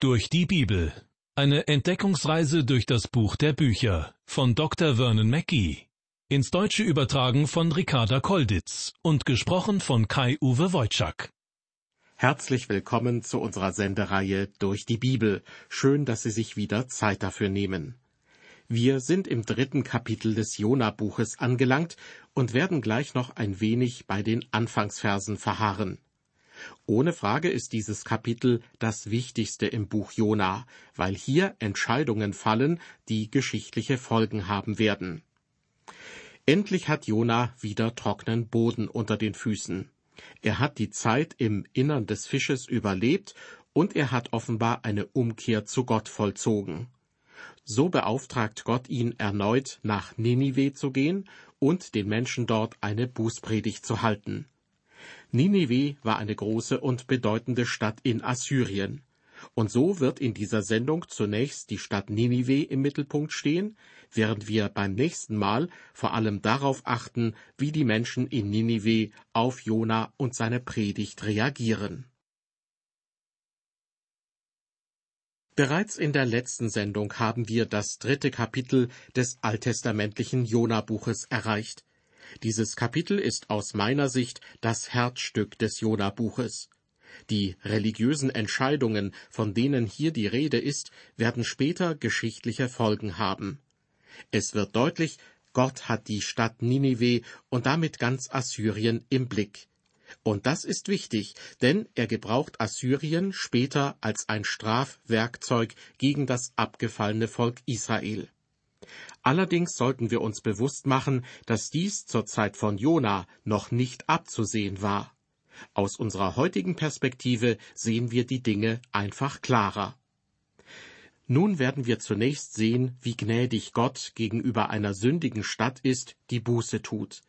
Durch die Bibel. Eine Entdeckungsreise durch das Buch der Bücher von Dr. Vernon Mackey. Ins Deutsche übertragen von Ricarda Kolditz und gesprochen von Kai-Uwe Wojczak. Herzlich willkommen zu unserer Sendereihe Durch die Bibel. Schön, dass Sie sich wieder Zeit dafür nehmen. Wir sind im dritten Kapitel des Jona-Buches angelangt und werden gleich noch ein wenig bei den Anfangsversen verharren. Ohne Frage ist dieses Kapitel das wichtigste im Buch Jona, weil hier Entscheidungen fallen, die geschichtliche Folgen haben werden. Endlich hat Jona wieder trockenen Boden unter den Füßen. Er hat die Zeit im Innern des Fisches überlebt und er hat offenbar eine Umkehr zu Gott vollzogen. So beauftragt Gott ihn erneut nach Ninive zu gehen und den Menschen dort eine Bußpredigt zu halten. Ninive war eine große und bedeutende Stadt in Assyrien. Und so wird in dieser Sendung zunächst die Stadt Ninive im Mittelpunkt stehen, während wir beim nächsten Mal vor allem darauf achten, wie die Menschen in Ninive auf Jona und seine Predigt reagieren. Bereits in der letzten Sendung haben wir das dritte Kapitel des alttestamentlichen Jona-Buches erreicht. Dieses Kapitel ist aus meiner Sicht das Herzstück des Jona-Buches. Die religiösen Entscheidungen, von denen hier die Rede ist, werden später geschichtliche Folgen haben. Es wird deutlich, Gott hat die Stadt Ninive und damit ganz Assyrien im Blick. Und das ist wichtig, denn er gebraucht Assyrien später als ein Strafwerkzeug gegen das abgefallene Volk Israel. Allerdings sollten wir uns bewusst machen, dass dies zur Zeit von Jona noch nicht abzusehen war. Aus unserer heutigen Perspektive sehen wir die Dinge einfach klarer. Nun werden wir zunächst sehen, wie gnädig Gott gegenüber einer sündigen Stadt ist, die Buße tut.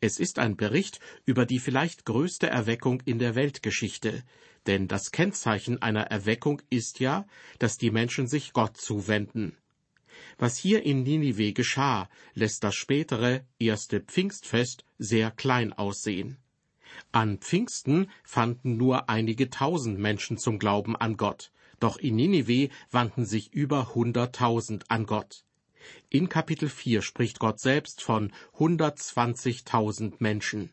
Es ist ein Bericht über die vielleicht größte Erweckung in der Weltgeschichte, denn das Kennzeichen einer Erweckung ist ja, dass die Menschen sich Gott zuwenden. Was hier in Ninive geschah, lässt das spätere erste Pfingstfest sehr klein aussehen. An Pfingsten fanden nur einige tausend Menschen zum Glauben an Gott, doch in Ninive wandten sich über hunderttausend an Gott. In Kapitel 4 spricht Gott selbst von 120.000 Menschen.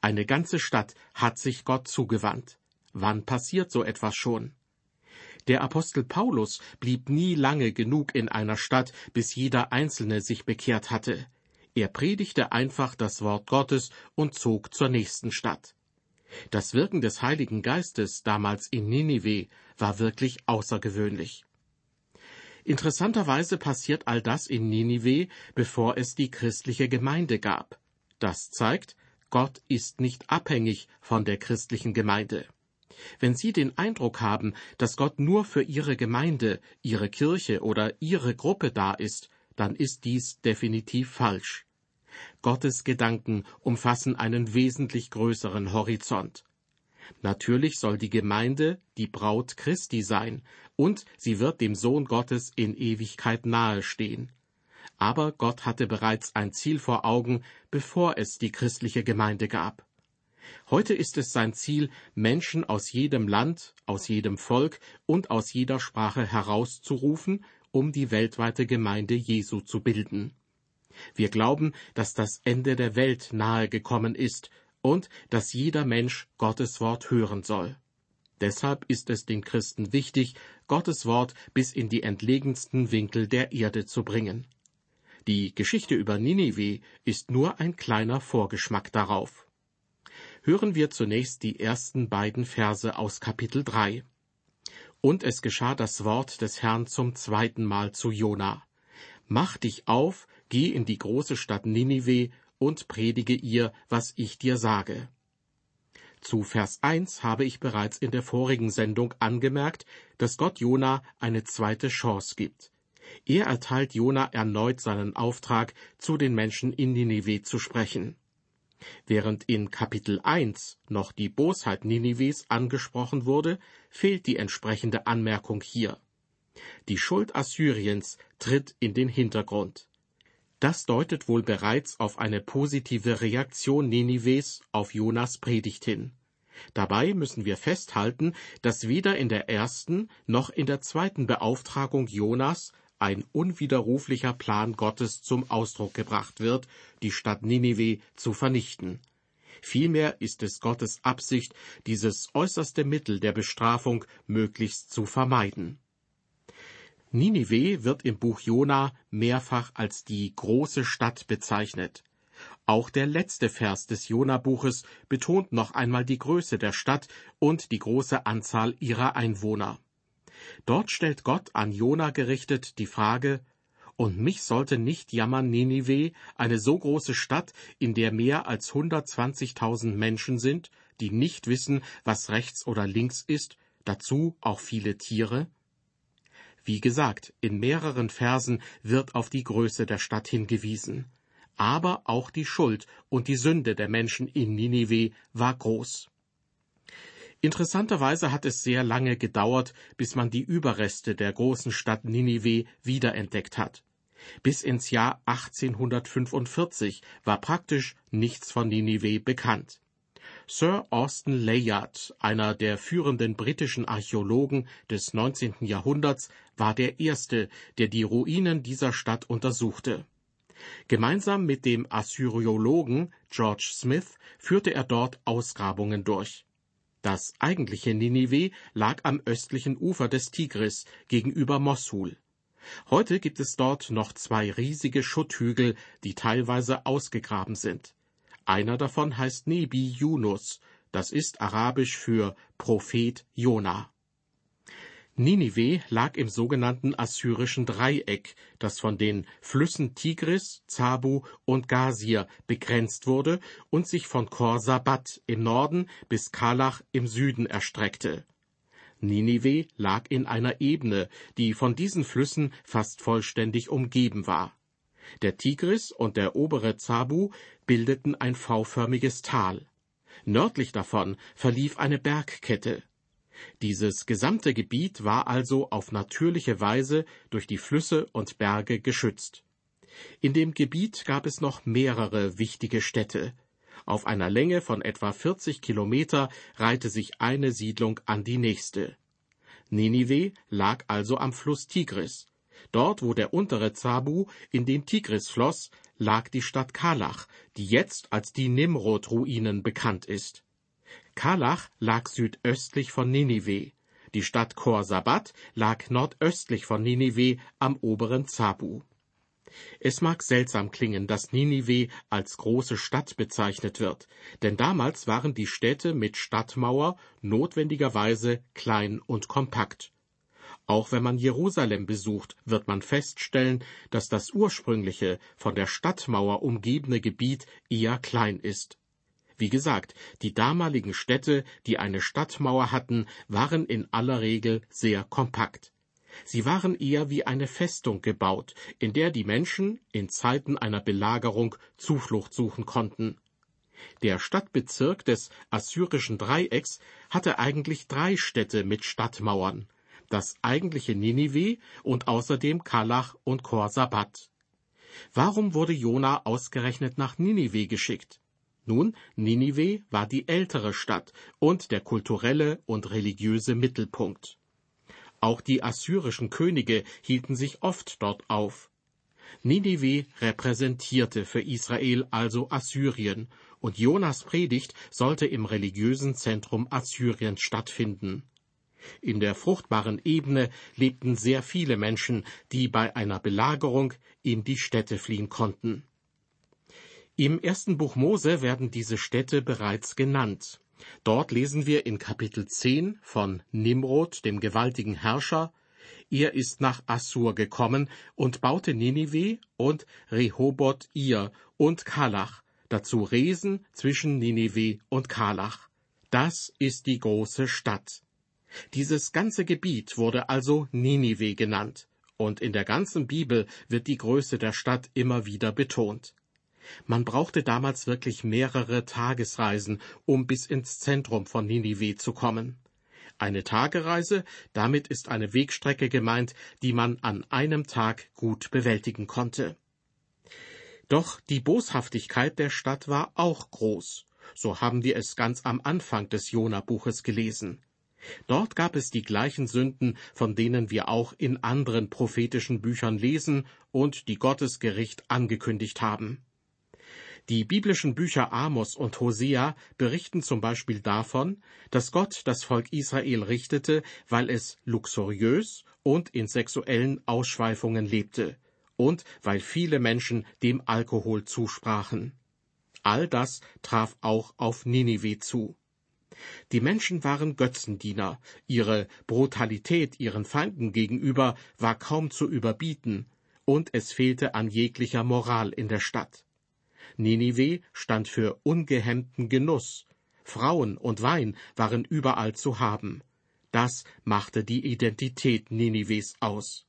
Eine ganze Stadt hat sich Gott zugewandt. Wann passiert so etwas schon? Der Apostel Paulus blieb nie lange genug in einer Stadt, bis jeder Einzelne sich bekehrt hatte. Er predigte einfach das Wort Gottes und zog zur nächsten Stadt. Das Wirken des Heiligen Geistes damals in Ninive war wirklich außergewöhnlich. Interessanterweise passiert all das in Ninive, bevor es die christliche Gemeinde gab. Das zeigt, Gott ist nicht abhängig von der christlichen Gemeinde. Wenn Sie den Eindruck haben, dass Gott nur für Ihre Gemeinde, Ihre Kirche oder Ihre Gruppe da ist, dann ist dies definitiv falsch. Gottes Gedanken umfassen einen wesentlich größeren Horizont. Natürlich soll die Gemeinde die Braut Christi sein, und sie wird dem Sohn Gottes in Ewigkeit nahestehen. Aber Gott hatte bereits ein Ziel vor Augen, bevor es die christliche Gemeinde gab. Heute ist es sein Ziel, Menschen aus jedem Land, aus jedem Volk und aus jeder Sprache herauszurufen, um die weltweite Gemeinde Jesu zu bilden. Wir glauben, dass das Ende der Welt nahe gekommen ist und dass jeder Mensch Gottes Wort hören soll. Deshalb ist es den Christen wichtig, Gottes Wort bis in die entlegensten Winkel der Erde zu bringen. Die Geschichte über Ninive ist nur ein kleiner Vorgeschmack darauf hören wir zunächst die ersten beiden Verse aus Kapitel 3. Und es geschah das Wort des Herrn zum zweiten Mal zu Jona. Mach dich auf, geh in die große Stadt Ninive und predige ihr, was ich dir sage. Zu Vers 1 habe ich bereits in der vorigen Sendung angemerkt, dass Gott Jona eine zweite Chance gibt. Er erteilt Jona erneut seinen Auftrag, zu den Menschen in Ninive zu sprechen. Während in Kapitel 1 noch die Bosheit Ninives angesprochen wurde, fehlt die entsprechende Anmerkung hier. Die Schuld Assyriens tritt in den Hintergrund. Das deutet wohl bereits auf eine positive Reaktion Ninives auf Jonas Predigt hin. Dabei müssen wir festhalten, dass weder in der ersten noch in der zweiten Beauftragung Jonas ein unwiderruflicher Plan Gottes zum Ausdruck gebracht wird, die Stadt Ninive zu vernichten. Vielmehr ist es Gottes Absicht, dieses äußerste Mittel der Bestrafung möglichst zu vermeiden. Ninive wird im Buch Jona mehrfach als die große Stadt bezeichnet. Auch der letzte Vers des Jona-Buches betont noch einmal die Größe der Stadt und die große Anzahl ihrer Einwohner. Dort stellt Gott an Jona gerichtet die Frage, und mich sollte nicht jammern Ninive, eine so große Stadt, in der mehr als 120.000 Menschen sind, die nicht wissen, was rechts oder links ist, dazu auch viele Tiere? Wie gesagt, in mehreren Versen wird auf die Größe der Stadt hingewiesen. Aber auch die Schuld und die Sünde der Menschen in Ninive war groß. Interessanterweise hat es sehr lange gedauert, bis man die Überreste der großen Stadt Ninive wiederentdeckt hat. Bis ins Jahr 1845 war praktisch nichts von Ninive bekannt. Sir Austin Layard, einer der führenden britischen Archäologen des 19. Jahrhunderts, war der erste, der die Ruinen dieser Stadt untersuchte. Gemeinsam mit dem Assyriologen George Smith führte er dort Ausgrabungen durch. Das eigentliche Ninive lag am östlichen Ufer des Tigris gegenüber Mossul. Heute gibt es dort noch zwei riesige Schutthügel, die teilweise ausgegraben sind. Einer davon heißt Nebi Yunus, das ist arabisch für Prophet Jona. Ninive lag im sogenannten assyrischen Dreieck, das von den Flüssen Tigris, Zabu und Gazir begrenzt wurde und sich von Khor-Sabat im Norden bis Kalach im Süden erstreckte. Ninive lag in einer Ebene, die von diesen Flüssen fast vollständig umgeben war. Der Tigris und der obere Zabu bildeten ein V-förmiges Tal. Nördlich davon verlief eine Bergkette. Dieses gesamte Gebiet war also auf natürliche Weise durch die Flüsse und Berge geschützt. In dem Gebiet gab es noch mehrere wichtige Städte. Auf einer Länge von etwa 40 Kilometer reihte sich eine Siedlung an die nächste. Ninive lag also am Fluss Tigris. Dort, wo der untere Zabu in den Tigris floss, lag die Stadt Kalach, die jetzt als die Nimrod-Ruinen bekannt ist. Kalach lag südöstlich von Ninive. Die Stadt Khor-Sabat lag nordöstlich von Ninive am oberen Zabu. Es mag seltsam klingen, dass Ninive als große Stadt bezeichnet wird, denn damals waren die Städte mit Stadtmauer notwendigerweise klein und kompakt. Auch wenn man Jerusalem besucht, wird man feststellen, dass das ursprüngliche, von der Stadtmauer umgebene Gebiet eher klein ist. Wie gesagt, die damaligen Städte, die eine Stadtmauer hatten, waren in aller Regel sehr kompakt. Sie waren eher wie eine Festung gebaut, in der die Menschen in Zeiten einer Belagerung Zuflucht suchen konnten. Der Stadtbezirk des assyrischen Dreiecks hatte eigentlich drei Städte mit Stadtmauern, das eigentliche Ninive und außerdem Kalach und Khor-Sabat. Warum wurde Jona ausgerechnet nach Ninive geschickt? Nun, Ninive war die ältere Stadt und der kulturelle und religiöse Mittelpunkt. Auch die assyrischen Könige hielten sich oft dort auf. Ninive repräsentierte für Israel also Assyrien, und Jonas Predigt sollte im religiösen Zentrum Assyriens stattfinden. In der fruchtbaren Ebene lebten sehr viele Menschen, die bei einer Belagerung in die Städte fliehen konnten. Im ersten Buch Mose werden diese Städte bereits genannt. Dort lesen wir in Kapitel 10 von Nimrod, dem gewaltigen Herrscher. Er ist nach Assur gekommen und baute Ninive und Rehoboth ihr und Kalach, dazu Resen zwischen Ninive und Kalach. Das ist die große Stadt. Dieses ganze Gebiet wurde also Ninive genannt, und in der ganzen Bibel wird die Größe der Stadt immer wieder betont. Man brauchte damals wirklich mehrere Tagesreisen, um bis ins Zentrum von Ninive zu kommen. Eine Tagereise, damit ist eine Wegstrecke gemeint, die man an einem Tag gut bewältigen konnte. Doch die Boshaftigkeit der Stadt war auch groß, So haben wir es ganz am Anfang des Jona-Buches gelesen. Dort gab es die gleichen Sünden, von denen wir auch in anderen prophetischen Büchern lesen und die Gottes Gericht angekündigt haben. Die biblischen Bücher Amos und Hosea berichten zum Beispiel davon, dass Gott das Volk Israel richtete, weil es luxuriös und in sexuellen Ausschweifungen lebte und weil viele Menschen dem Alkohol zusprachen. All das traf auch auf Ninive zu. Die Menschen waren Götzendiener, ihre Brutalität ihren Feinden gegenüber war kaum zu überbieten, und es fehlte an jeglicher Moral in der Stadt. Ninive stand für ungehemmten Genuss, Frauen und Wein waren überall zu haben. Das machte die Identität Ninives aus.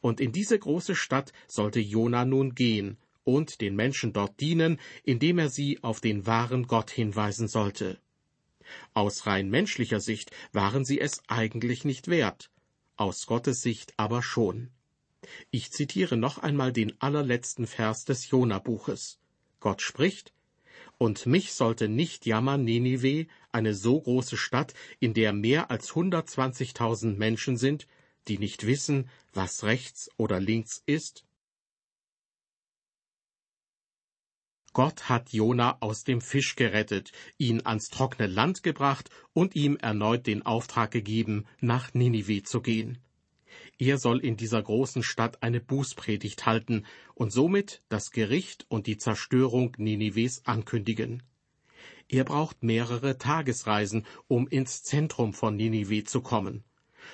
Und in diese große Stadt sollte Jona nun gehen und den Menschen dort dienen, indem er sie auf den wahren Gott hinweisen sollte. Aus rein menschlicher Sicht waren sie es eigentlich nicht wert, aus Gottes Sicht aber schon. Ich zitiere noch einmal den allerletzten Vers des Jona-Buches. Gott spricht, und mich sollte nicht jammern Ninive, eine so große Stadt, in der mehr als 120.000 Menschen sind, die nicht wissen, was rechts oder links ist? Gott hat Jona aus dem Fisch gerettet, ihn ans trockene Land gebracht und ihm erneut den Auftrag gegeben, nach Ninive zu gehen. Er soll in dieser großen Stadt eine Bußpredigt halten und somit das Gericht und die Zerstörung Ninives ankündigen. Er braucht mehrere Tagesreisen, um ins Zentrum von Ninive zu kommen.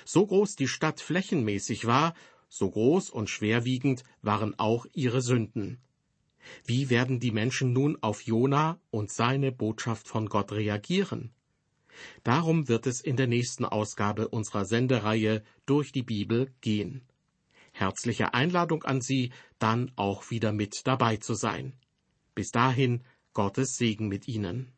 So groß die Stadt flächenmäßig war, so groß und schwerwiegend waren auch ihre Sünden. Wie werden die Menschen nun auf Jona und seine Botschaft von Gott reagieren? Darum wird es in der nächsten Ausgabe unserer Sendereihe durch die Bibel gehen. Herzliche Einladung an Sie, dann auch wieder mit dabei zu sein. Bis dahin Gottes Segen mit Ihnen.